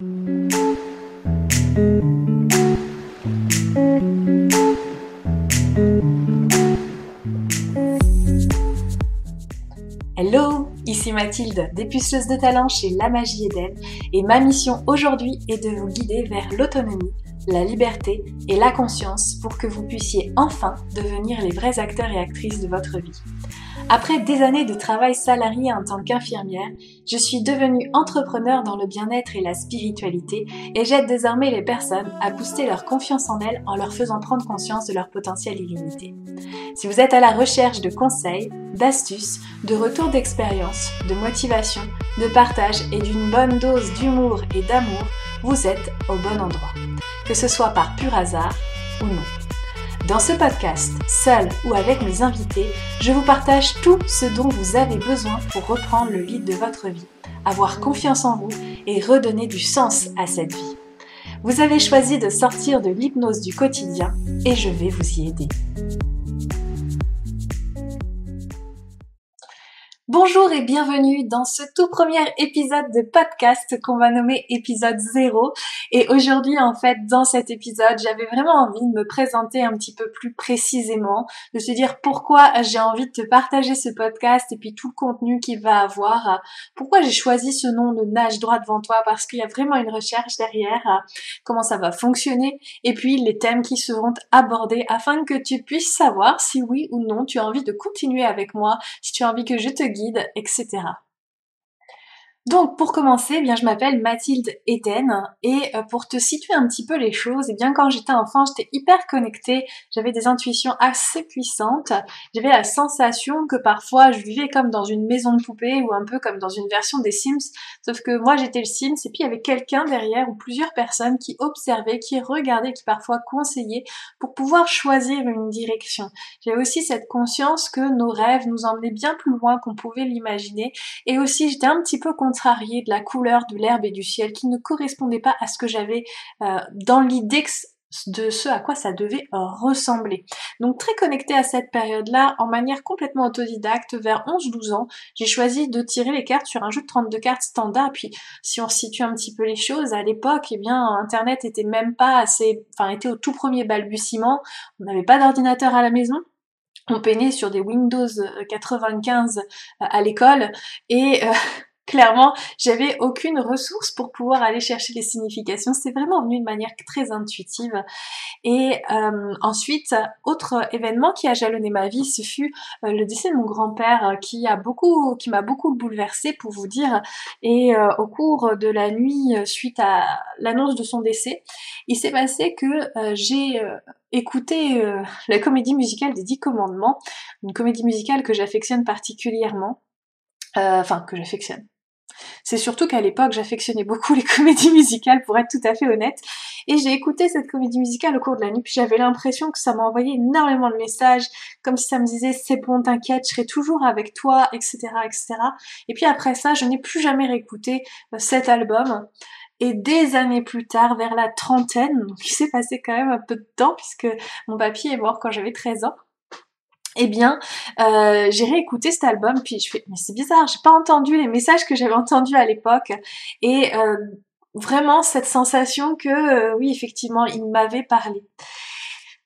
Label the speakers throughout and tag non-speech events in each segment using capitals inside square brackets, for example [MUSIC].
Speaker 1: Hello, ici Mathilde, dépuceuse de talent chez La Magie Eden, et ma mission aujourd'hui est de vous guider vers l'autonomie, la liberté et la conscience pour que vous puissiez enfin devenir les vrais acteurs et actrices de votre vie. Après des années de travail salarié en tant qu'infirmière, je suis devenue entrepreneur dans le bien-être et la spiritualité et j'aide désormais les personnes à booster leur confiance en elles en leur faisant prendre conscience de leur potentiel illimité. Si vous êtes à la recherche de conseils, d'astuces, de retours d'expérience, de motivation, de partage et d'une bonne dose d'humour et d'amour, vous êtes au bon endroit. Que ce soit par pur hasard ou non. Dans ce podcast, seul ou avec mes invités, je vous partage tout ce dont vous avez besoin pour reprendre le lead de votre vie, avoir confiance en vous et redonner du sens à cette vie. Vous avez choisi de sortir de l'hypnose du quotidien et je vais vous y aider. Bonjour et bienvenue dans ce tout premier épisode de podcast qu'on va nommer épisode 0. Et aujourd'hui, en fait, dans cet épisode, j'avais vraiment envie de me présenter un petit peu plus précisément, de se dire pourquoi j'ai envie de te partager ce podcast et puis tout le contenu qu'il va avoir. Pourquoi j'ai choisi ce nom de Nage droit devant toi? Parce qu'il y a vraiment une recherche derrière, comment ça va fonctionner et puis les thèmes qui seront abordés afin que tu puisses savoir si oui ou non tu as envie de continuer avec moi, si tu as envie que je te guide etc. Donc pour commencer, eh bien je m'appelle Mathilde Eden et euh, pour te situer un petit peu les choses, eh bien quand j'étais enfant, j'étais hyper connectée, j'avais des intuitions assez puissantes, j'avais la sensation que parfois je vivais comme dans une maison de poupée ou un peu comme dans une version des Sims, sauf que moi j'étais le Sims et puis il y avait quelqu'un derrière ou plusieurs personnes qui observaient, qui regardaient, qui parfois conseillaient pour pouvoir choisir une direction. J'avais aussi cette conscience que nos rêves nous emmenaient bien plus loin qu'on pouvait l'imaginer. Et aussi j'étais un petit peu contrarié de la couleur de l'herbe et du ciel qui ne correspondait pas à ce que j'avais euh, dans l'idée de ce à quoi ça devait ressembler. Donc très connecté à cette période-là, en manière complètement autodidacte, vers 11-12 ans, j'ai choisi de tirer les cartes sur un jeu de 32 cartes standard. Puis si on situe un petit peu les choses, à l'époque, eh bien Internet était même pas assez, enfin était au tout premier balbutiement. On n'avait pas d'ordinateur à la maison on peinait sur des Windows 95 euh, à l'école et euh, clairement, j'avais aucune ressource pour pouvoir aller chercher les significations. C'est vraiment venu de manière très intuitive. Et euh, ensuite, autre événement qui a jalonné ma vie, ce fut euh, le décès de mon grand-père, euh, qui a beaucoup, qui m'a beaucoup bouleversée pour vous dire. Et au cours de la nuit, suite à l'annonce de son décès, il s'est passé que j'ai écouté la comédie musicale des Dix Commandements, une comédie musicale que j'affectionne particulièrement. enfin, que j'affectionne c'est surtout qu'à l'époque, j'affectionnais beaucoup [LAUGHS] les comédies musicales, pour être tout à fait honnête. Et j'ai écouté cette comédie musicale au cours de la nuit, puis j'avais l'impression que ça m'a envoyé énormément de messages, comme si ça me disait c'est bon, t'inquiète, je serai toujours avec toi, etc., etc. Et puis après ça, je n'ai plus jamais réécouté euh, cet album. Et des années plus tard, vers la trentaine, donc il s'est passé quand même un peu de temps puisque mon papy est mort quand j'avais 13 ans eh bien, euh, j'ai réécouté cet album, puis je fais, mais c'est bizarre, j'ai pas entendu les messages que j'avais entendus à l'époque, et euh, vraiment cette sensation que, euh, oui, effectivement, il m'avait parlé.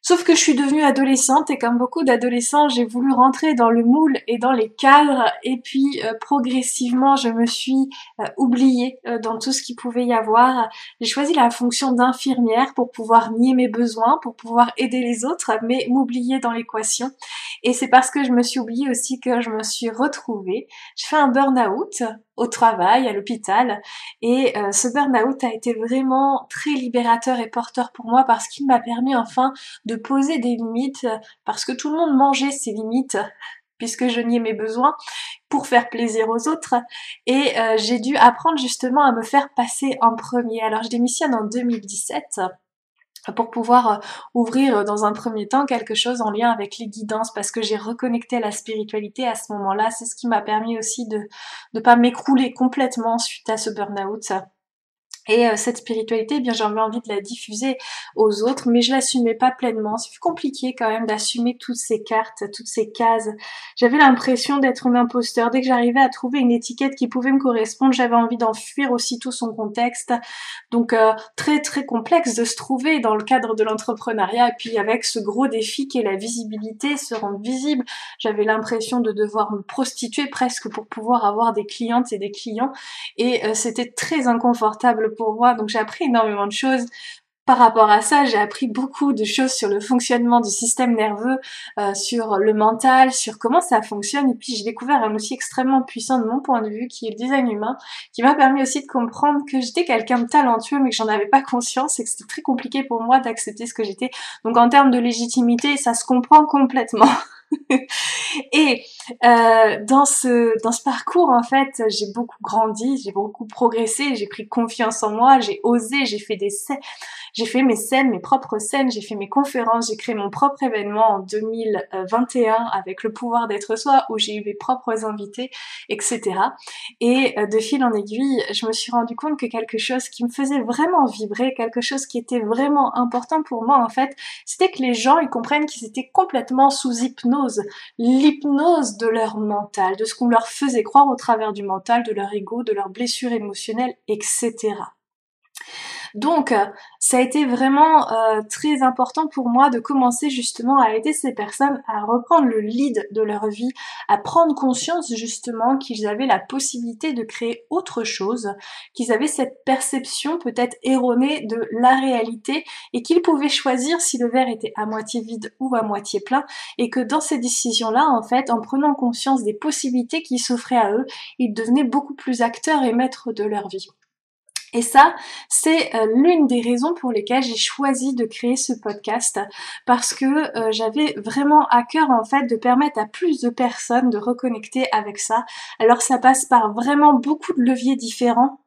Speaker 1: Sauf que je suis devenue adolescente et comme beaucoup d'adolescents, j'ai voulu rentrer dans le moule et dans les cadres et puis euh, progressivement, je me suis oubliée dans tout ce qu'il pouvait y avoir. J'ai choisi la fonction d'infirmière pour pouvoir nier mes besoins, pour pouvoir aider les autres, mais m'oublier dans l'équation. Et c'est parce que je me suis oubliée aussi que je me suis retrouvée. Je fais un burn-out au travail, à l'hôpital. Et euh, ce burn-out a été vraiment très libérateur et porteur pour moi parce qu'il m'a permis enfin de poser des limites, parce que tout le monde mangeait ses limites puisque je niais mes besoins pour faire plaisir aux autres et euh, j'ai dû apprendre justement à me faire passer en premier. Alors je démissionne en 2017 pour pouvoir euh, ouvrir euh, dans un premier temps quelque chose en lien avec les guidances parce que j'ai reconnecté à la spiritualité à ce moment-là. C'est ce qui m'a permis aussi de ne pas m'écrouler complètement suite à ce burn-out. Et euh, cette spiritualité, eh bien j'avais envie de la diffuser aux autres, mais je l'assumais pas pleinement. C'est compliqué quand même d'assumer toutes ces cartes, toutes ces cases. J'avais l'impression d'être un imposteur. Dès que j'arrivais à trouver une étiquette qui pouvait me correspondre, j'avais envie d'en fuir aussitôt son contexte. Donc euh, très très complexe de se trouver dans le cadre de l'entrepreneuriat. Et puis avec ce gros défi qui est la visibilité, se rendre visible, j'avais l'impression de devoir me prostituer presque pour pouvoir avoir des clientes et des clients. Et euh, c'était très inconfortable pour moi. Donc j'ai appris énormément de choses. Par rapport à ça, j'ai appris beaucoup de choses sur le fonctionnement du système nerveux, euh, sur le mental, sur comment ça fonctionne. Et puis j'ai découvert un outil extrêmement puissant de mon point de vue, qui est le design humain, qui m'a permis aussi de comprendre que j'étais quelqu'un de talentueux, mais que j'en avais pas conscience et que c'était très compliqué pour moi d'accepter ce que j'étais. Donc en termes de légitimité, ça se comprend complètement. [LAUGHS] [LAUGHS] et euh, dans ce dans ce parcours en fait j'ai beaucoup grandi j'ai beaucoup progressé j'ai pris confiance en moi j'ai osé j'ai fait des j'ai fait mes scènes mes propres scènes j'ai fait mes conférences j'ai créé mon propre événement en 2021 avec le pouvoir d'être soi où j'ai eu mes propres invités etc et euh, de fil en aiguille je me suis rendu compte que quelque chose qui me faisait vraiment vibrer quelque chose qui était vraiment important pour moi en fait c'était que les gens ils comprennent qu'ils étaient complètement sous hypnose l'hypnose de leur mental, de ce qu'on leur faisait croire au travers du mental, de leur ego, de leurs blessures émotionnelles, etc. Donc, euh, ça a été vraiment euh, très important pour moi de commencer justement à aider ces personnes à reprendre le lead de leur vie, à prendre conscience justement qu'ils avaient la possibilité de créer autre chose, qu'ils avaient cette perception peut-être erronée de la réalité et qu'ils pouvaient choisir si le verre était à moitié vide ou à moitié plein et que dans ces décisions-là, en fait, en prenant conscience des possibilités qui s'offraient à eux, ils devenaient beaucoup plus acteurs et maîtres de leur vie. Et ça, c'est euh, l'une des raisons pour lesquelles j'ai choisi de créer ce podcast parce que euh, j'avais vraiment à cœur en fait de permettre à plus de personnes de reconnecter avec ça. Alors ça passe par vraiment beaucoup de leviers différents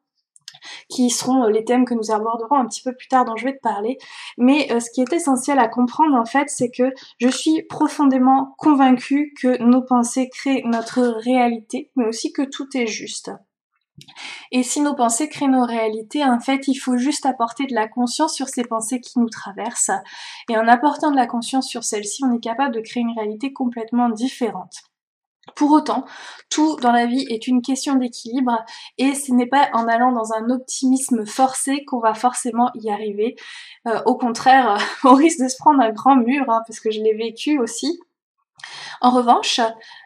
Speaker 1: qui seront euh, les thèmes que nous aborderons un petit peu plus tard dont je vais te parler. Mais ce qui est essentiel à comprendre en fait, c'est que je suis profondément convaincue que nos pensées créent notre réalité, mais aussi que tout est juste. Et si nos pensées créent nos réalités, en fait, il faut juste apporter de la conscience sur ces pensées qui nous traversent. Et en apportant de la conscience sur celles-ci, on est capable de créer une réalité complètement différente. Pour autant, tout dans la vie est une question d'équilibre et ce n'est pas en allant dans un optimisme forcé qu'on va forcément y arriver. Euh, au contraire, [LAUGHS] on risque de se prendre un grand mur, hein, parce que je l'ai vécu aussi. En revanche,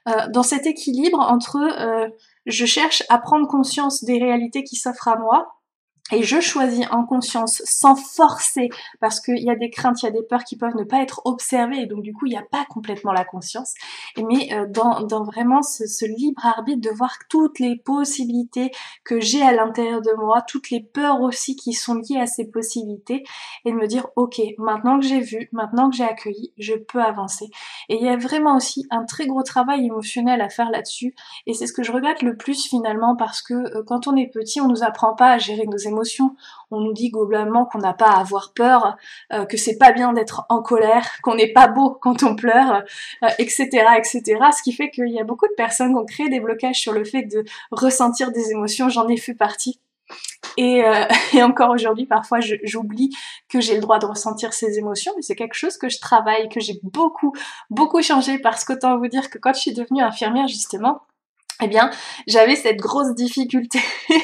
Speaker 1: euh, dans cet équilibre entre euh, je cherche à prendre conscience des réalités qui s'offrent à moi, et je choisis en conscience sans forcer parce qu'il y a des craintes, il y a des peurs qui peuvent ne pas être observées et donc du coup il n'y a pas complètement la conscience. Mais euh, dans, dans, vraiment ce, ce, libre arbitre de voir toutes les possibilités que j'ai à l'intérieur de moi, toutes les peurs aussi qui sont liées à ces possibilités et de me dire ok maintenant que j'ai vu, maintenant que j'ai accueilli, je peux avancer. Et il y a vraiment aussi un très gros travail émotionnel à faire là-dessus et c'est ce que je regrette le plus finalement parce que euh, quand on est petit on nous apprend pas à gérer nos émotions on nous dit globalement qu'on n'a pas à avoir peur, euh, que c'est pas bien d'être en colère, [LAUGHS] qu'on n'est pas beau quand on pleure, etc., euh, etc. Ce qui fait qu'il y a beaucoup de personnes qui ont créé des blocages sur le fait de ressentir des émotions. J'en ai fait partie. Et, euh, [LAUGHS] encore aujourd'hui, parfois, j'oublie que j'ai le droit de ressentir ces émotions, mais c'est quelque chose que je travaille, que j'ai beaucoup, beaucoup changé parce qu'autant vous dire que quand je suis devenue infirmière, justement, eh bien, j'avais cette grosse difficulté [LAUGHS]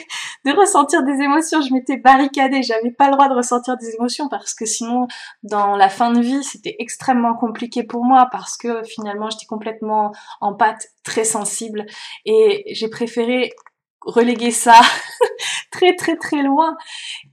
Speaker 1: de ressentir des émotions. Je m'étais barricadée, j'avais pas le droit de ressentir des émotions parce que sinon, dans la fin de vie, c'était extrêmement compliqué pour moi parce que finalement, j'étais complètement en pâte, très sensible et j'ai préféré reléguer ça [LAUGHS] très très très loin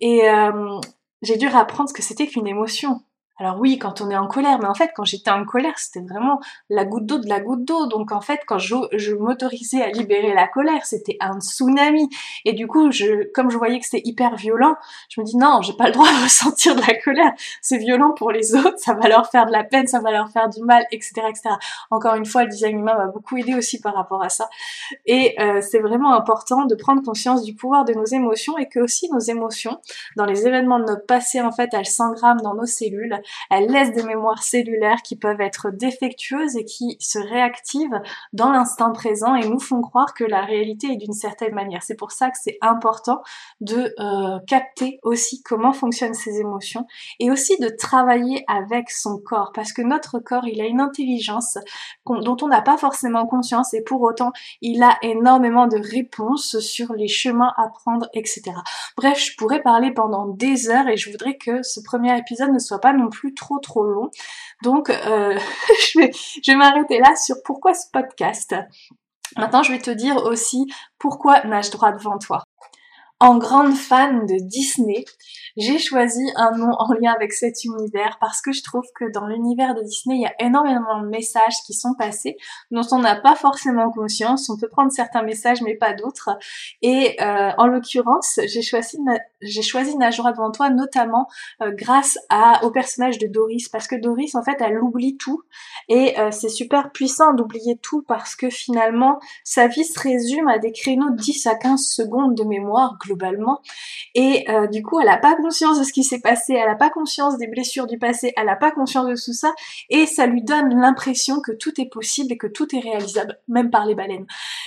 Speaker 1: et euh, j'ai dû apprendre ce que c'était qu'une émotion. Alors oui, quand on est en colère, mais en fait, quand j'étais en colère, c'était vraiment la goutte d'eau de la goutte d'eau. Donc en fait, quand je, m'autorisais à libérer la colère, c'était un tsunami. Et du coup, je, comme je voyais que c'était hyper violent, je me dis non, j'ai pas le droit de [LAUGHS] ressentir de la colère. C'est violent pour les autres, ça va leur faire de la peine, ça va leur faire du mal, etc., etc. Encore une fois, le design humain m'a beaucoup aidé aussi par rapport à ça. Et euh, c'est vraiment important de prendre conscience du pouvoir de nos émotions et que aussi nos émotions, dans les événements de notre passé, en fait, elles s'engramment dans nos cellules elle laisse des mémoires cellulaires qui peuvent être défectueuses et qui se réactivent dans l'instant présent et nous font croire que la réalité est d'une certaine manière. C'est pour ça que c'est important de euh, capter aussi comment fonctionnent ces émotions et aussi de travailler avec son corps parce que notre corps il a une intelligence dont on n'a pas forcément conscience et pour autant il a énormément de réponses sur les chemins à prendre etc. Bref je pourrais parler pendant des heures et je voudrais que ce premier épisode ne soit pas non plus trop trop long donc euh, [LAUGHS] je vais, je vais m'arrêter là sur pourquoi ce podcast. Maintenant, je vais te dire aussi pourquoi nage droit devant toi. En grande fan de Disney, j'ai choisi un nom en lien avec cet univers parce que je trouve que dans l'univers de Disney, il y a énormément de messages qui sont passés dont on n'a pas forcément conscience. On peut prendre certains messages mais pas d'autres. Et euh, en l'occurrence, j'ai choisi j'ai choisi Najora devant toi notamment euh, grâce à au personnage de Doris parce que Doris en fait elle oublie tout et euh, c'est super puissant d'oublier tout parce que finalement sa vie se résume à des créneaux de 10 à 15 secondes de mémoire globalement et du coup elle a pas conscience de ce qui s'est passé, elle n'a pas conscience des blessures du passé, elle n'a pas conscience de tout ça, et ça lui donne l'impression que tout est possible et que tout est réalisable, même par les baleines.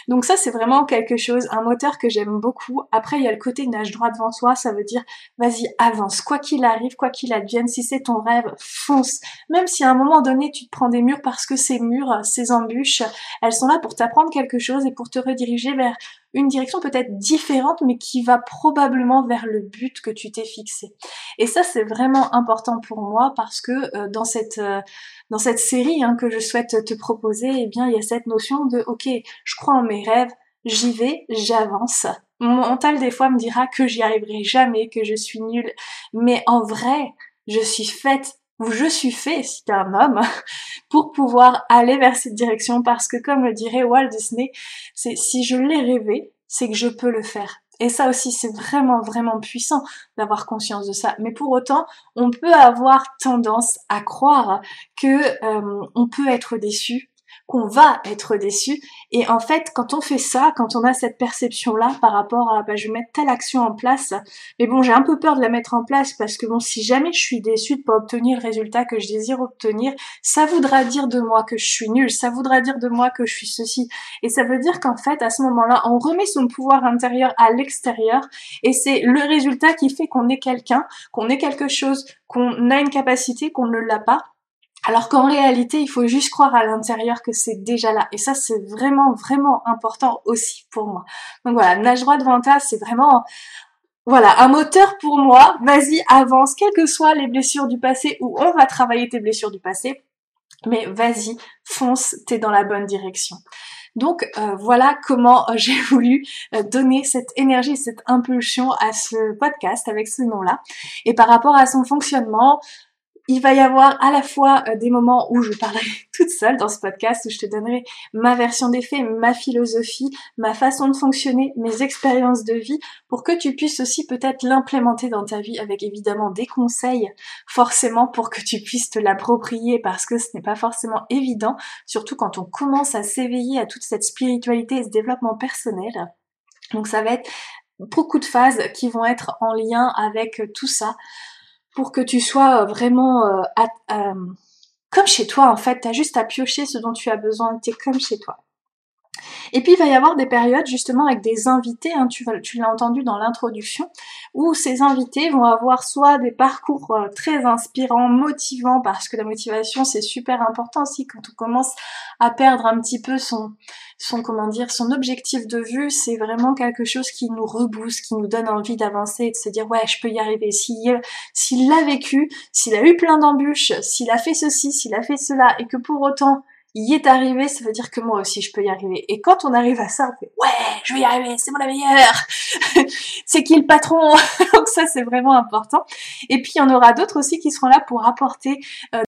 Speaker 1: Donc ça c'est vraiment quelque chose, un moteur que j'aime beaucoup. Après il y a le côté nage droit devant soi, ça veut dire vas-y avance, quoi qu'il arrive, quoi qu'il advienne, si c'est ton rêve, fonce. Même si à un moment donné tu te prends des murs parce que ces murs, ces embûches, elles sont là pour t'apprendre quelque chose et pour te rediriger vers une direction peut-être différente, mais qui va probablement vers le but que tu t'es fixé. Et ça, c'est vraiment important pour moi parce que euh, dans cette euh, dans cette série hein, que je souhaite te proposer, eh bien, il y a cette notion de ok, je crois en mes rêves, j'y vais, j'avance. Mon mental des fois me dira que j'y arriverai jamais, que je suis nulle, mais en vrai, je suis faite ou je suis fait, si t'es un homme, [LAUGHS] pour pouvoir aller vers cette direction parce que comme le dirait Walt Disney, c'est si je l'ai rêvé, c'est que je peux le faire. Et ça aussi, c'est vraiment, vraiment puissant d'avoir conscience de ça. Mais pour autant, on peut avoir tendance à croire que euh, on peut être déçu qu'on va être déçu. Et en fait, quand on fait ça, quand on a cette perception-là par rapport à, bah, je vais mettre telle action en place, mais bon, j'ai un peu peur de la mettre en place parce que bon, si jamais je suis déçue de pas obtenir le résultat que je désire obtenir, ça voudra dire de moi que je suis nulle, ça voudra dire de moi que je suis ceci. Et ça veut dire qu'en fait, à ce moment-là, on remet son pouvoir intérieur à l'extérieur et c'est le résultat qui fait qu'on est quelqu'un, qu'on est quelque chose, qu'on a une capacité, qu'on ne l'a pas alors qu'en réalité, il faut juste croire à l'intérieur que c'est déjà là. Et ça, c'est vraiment, vraiment important aussi pour moi. Donc voilà, nage droit devant toi, c'est vraiment, voilà, un moteur pour moi. Vas-y, avance, quelles que soient les blessures du passé ou on va travailler tes blessures du passé. Mais vas-y, fonce, t'es dans la bonne direction. Donc euh, voilà comment euh, [LAUGHS] j'ai voulu euh, donner cette énergie, cette impulsion à ce podcast avec ce nom-là. Et par rapport à son fonctionnement, il va y avoir à la fois euh, des moments où je parlerai [LAUGHS] toute seule dans ce podcast, où je te donnerai ma version des faits, ma philosophie, ma façon de fonctionner, mes expériences de vie, pour que tu puisses aussi peut-être l'implémenter dans ta vie avec évidemment des conseils, forcément pour que tu puisses te l'approprier, parce que ce n'est pas forcément évident, surtout quand on commence à s'éveiller à toute cette spiritualité et ce développement personnel. Donc ça va être beaucoup de phases qui vont être en lien avec tout ça pour que tu sois euh, vraiment euh, comme chez toi en fait. T'as juste à piocher ce dont tu as besoin. T'es comme chez toi. Et puis il va y avoir des périodes justement avec des invités, hein, tu, l'as entendu dans l'introduction, où ces invités vont avoir soit des parcours euh, très inspirants, motivants, parce que la motivation c'est super important aussi quand on commence à perdre un petit peu son, son comment dire, son objectif de vue, c'est vraiment quelque chose qui nous rebooste, qui nous donne envie d'avancer et de se dire ouais je peux y arriver. S'il s'il l'a vécu, s'il a eu plein d'embûches, s'il a fait ceci, s'il a fait cela, et que pour autant y est arrivé, ça veut dire que moi aussi je peux y arriver. Et quand on arrive à ça, on fait ouais, je vais y arriver, c'est moi la meilleure. [LAUGHS] c'est qui le patron? [LAUGHS] Donc ça c'est vraiment important. Et puis il y en aura d'autres aussi qui seront là pour apporter euh,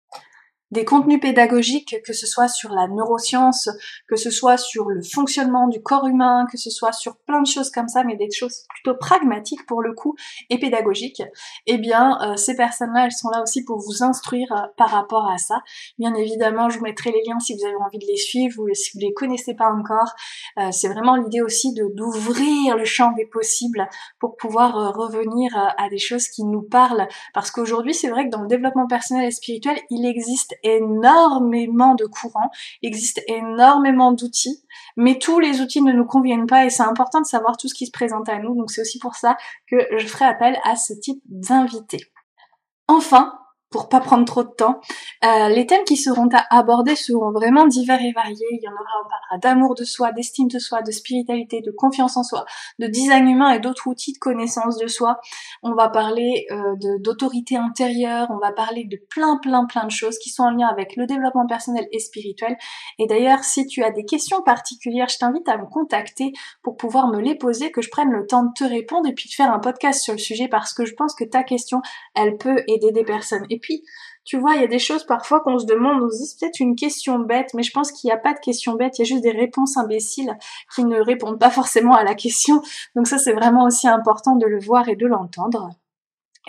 Speaker 1: des contenus pédagogiques, que ce soit sur la neuroscience, que ce soit sur le fonctionnement du corps humain, que ce soit sur plein de choses comme ça, mais des choses plutôt pragmatiques pour le coup et pédagogiques, eh bien euh, ces personnes-là, elles sont là aussi pour vous instruire euh, par rapport à ça. Bien évidemment, je vous mettrai les liens si vous avez envie de les suivre ou si vous les connaissez pas encore. Euh, c'est vraiment l'idée aussi de d'ouvrir le champ des possibles pour pouvoir revenir à des choses qui nous parlent, parce qu'aujourd'hui, c'est vrai que dans le développement personnel et spirituel, il existe énormément de courants, existe énormément d'outils, mais tous les outils ne nous conviennent pas et c'est important de savoir tout ce qui se présente à nous. Donc c'est aussi pour ça que je ferai appel à ce type d'invités. Enfin, pour pas prendre trop de temps. Euh, les thèmes qui seront à aborder seront vraiment divers et variés. Il y en aura, on parlera d'amour de soi, d'estime de soi, de spiritualité, de confiance en soi, de design humain et d'autres outils de connaissance de soi. On va parler euh, d'autorité intérieure, on va parler de plein plein plein de choses qui sont en lien avec le développement personnel et spirituel. Et d'ailleurs, si tu as des questions particulières, je t'invite à me contacter pour pouvoir me les poser, que je prenne le temps de te répondre et puis de faire un podcast sur le sujet parce que je pense que ta question, elle peut aider des personnes. Puis, tu vois, il y a des choses parfois qu'on se demande, on se dit peut-être une question bête, mais je pense qu'il n'y a pas de question bête, il y a juste des réponses imbéciles qui ne répondent pas [LAUGHS] forcément à la question. Donc ça, c'est vraiment aussi important de le voir et de l'entendre.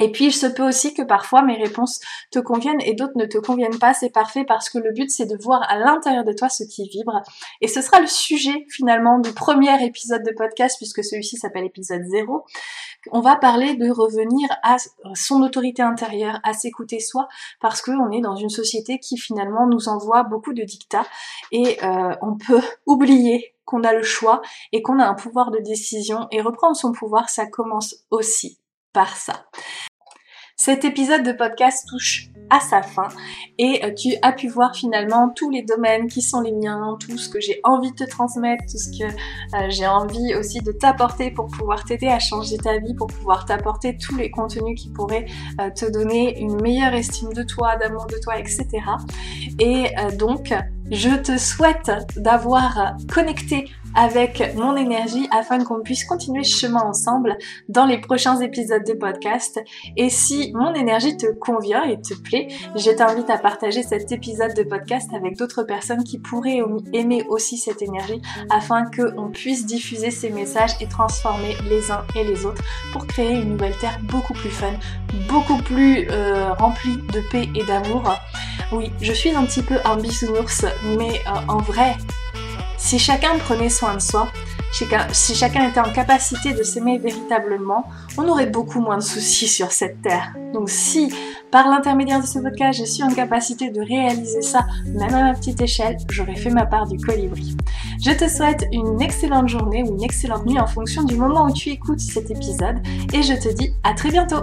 Speaker 1: Et puis, il se peut aussi que parfois mes réponses te conviennent et d'autres ne te conviennent pas. C'est parfait parce que le but, c'est de voir à l'intérieur de toi ce qui vibre. Et ce sera le sujet finalement du premier épisode de podcast puisque celui-ci s'appelle épisode 0. On va parler de revenir à son autorité intérieure, à s'écouter soi parce qu'on est dans une société qui finalement nous envoie beaucoup de dictats et euh, on peut [LAUGHS] oublier qu'on a le choix et qu'on a un pouvoir de décision et reprendre son pouvoir, ça commence aussi par ça. Cet épisode de podcast touche à sa fin et euh, tu as pu voir finalement tous les domaines qui sont les miens, tout ce que j'ai envie de te transmettre, tout ce que euh, j'ai envie aussi de t'apporter pour pouvoir t'aider à changer ta vie, pour pouvoir t'apporter tous les contenus qui pourraient euh, te donner une meilleure estime de toi, d'amour de toi, etc. Et donc, je te souhaite d'avoir connecté avec mon énergie afin qu'on puisse continuer ce chemin ensemble dans les prochains épisodes de podcast. Et si mon énergie te convient et te plaît, je t'invite à partager cet épisode de podcast avec d'autres personnes qui pourraient aimer aussi cette énergie afin qu'on puisse diffuser ces messages et transformer les uns et les autres pour créer une nouvelle terre beaucoup plus fun, beaucoup plus euh, remplie de paix et d'amour. Oui, je suis un petit peu un bisounours, mais euh, en vrai, si chacun prenait soin de soi, si chacun était en capacité de s'aimer véritablement, on aurait beaucoup moins de soucis sur cette terre. Donc si, par l'intermédiaire de ce podcast, je suis en capacité de réaliser ça, même à ma petite échelle, j'aurais fait ma part du colibri. Je te souhaite une excellente journée ou une excellente nuit en fonction du moment où tu écoutes cet épisode et je te dis à très bientôt